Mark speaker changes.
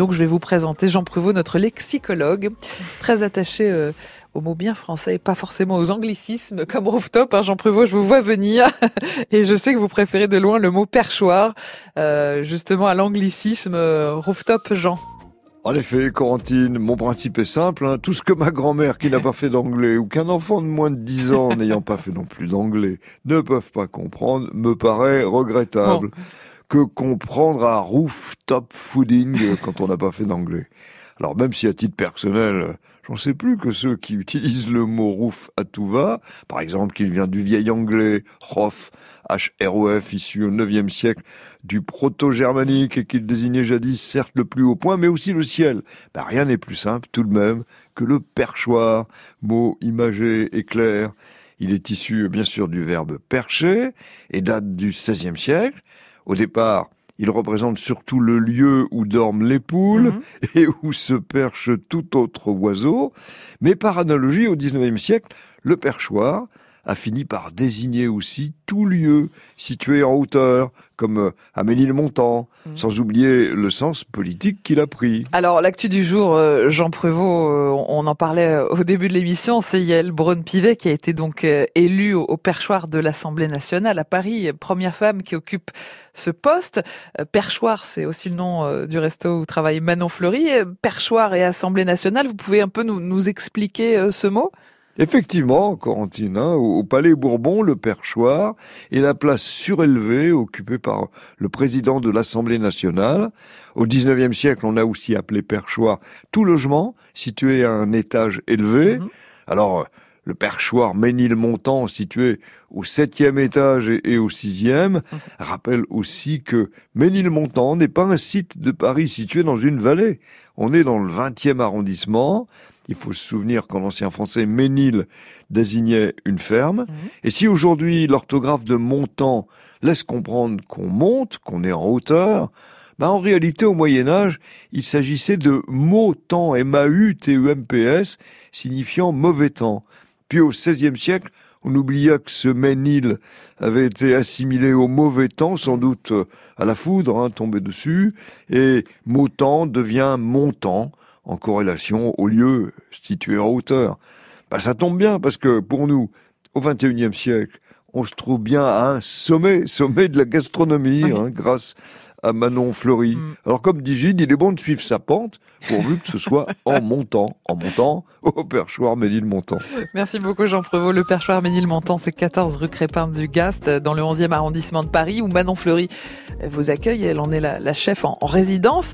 Speaker 1: Donc je vais vous présenter Jean Prévost, notre lexicologue, très attaché euh, aux mots bien français et pas forcément aux anglicismes comme rooftop. Hein, Jean Prévost, je vous vois venir et je sais que vous préférez de loin le mot perchoir, euh, justement à l'anglicisme euh, rooftop, Jean.
Speaker 2: En effet, Corentine, mon principe est simple. Hein. Tout ce que ma grand-mère qui n'a pas fait d'anglais ou qu'un enfant de moins de 10 ans n'ayant pas fait non plus d'anglais ne peuvent pas comprendre me paraît regrettable. Que comprendre à rooftop fooding quand on n'a pas fait d'anglais. Alors même si à titre personnel, j'en sais plus que ceux qui utilisent le mot roof à tout va, par exemple qu'il vient du vieil anglais rof, H-R-O-F, issu au 9e siècle du proto-germanique et qu'il désignait jadis certes le plus haut point, mais aussi le ciel. Ben, rien n'est plus simple tout de même que le perchoir, mot imagé et clair. Il est issu bien sûr du verbe percher et date du XVIe siècle. Au départ, il représente surtout le lieu où dorment les poules mhm. et où se perche tout autre oiseau. Mais par analogie, au XIXe siècle, le perchoir a fini par désigner aussi tout lieu situé en hauteur, comme euh, à Ménilmontant, mmh. sans oublier le sens politique qu'il a pris.
Speaker 1: Alors l'actu du jour, euh, Jean Prévost, euh, on en parlait au début de l'émission, c'est Yael Braun-Pivet qui a été donc élue au perchoir de l'Assemblée nationale à Paris, première femme qui occupe ce poste. Perchoir, c'est aussi le nom du resto où travaille Manon Fleury. Perchoir et Assemblée nationale, vous pouvez un peu nous, nous expliquer ce mot?
Speaker 2: Effectivement, Corentine, hein, au Palais Bourbon, le perchoir est la place surélevée occupée par le président de l'Assemblée nationale. Au XIXe siècle, on a aussi appelé perchoir tout logement situé à un étage élevé. Mhm. Alors, le perchoir Ménilmontant, situé au septième étage et, au sixième, mhm. rappelle aussi que Ménilmontant n'est pas un site de Paris situé dans une vallée. On est dans le 20e arrondissement. Il faut se souvenir qu'en ancien français, Ménil désignait une ferme. Mhm. Et si aujourd'hui l'orthographe de montant laisse comprendre qu'on monte, qu'on est en hauteur, ben en réalité, au Moyen Âge, il s'agissait de mot temps, M-A-U-T-E-M-P-S, signifiant mauvais temps. Puis au XVIe siècle, on oublia que ce Ménil avait été assimilé au mauvais temps, sans doute à la foudre hein, tombée dessus, et temps devient montant, en corrélation au lieu situé en hauteur. Bah, ça tombe bien parce que pour nous, au XXIe siècle, on se trouve bien à un sommet, sommet de la gastronomie, hein, grâce à Manon Fleury. Mm. Alors comme dit Gide, il est bon de suivre sa pente, pourvu que ce soit en montant, en montant au perchoir Ménilmontant.
Speaker 1: Merci beaucoup Jean Prévost. Le perchoir Ménilmontant, c'est 14 rue Crépin du Gast, dans le 11e arrondissement de Paris, où Manon Fleury vous accueille. Elle en est la, chef en résidence.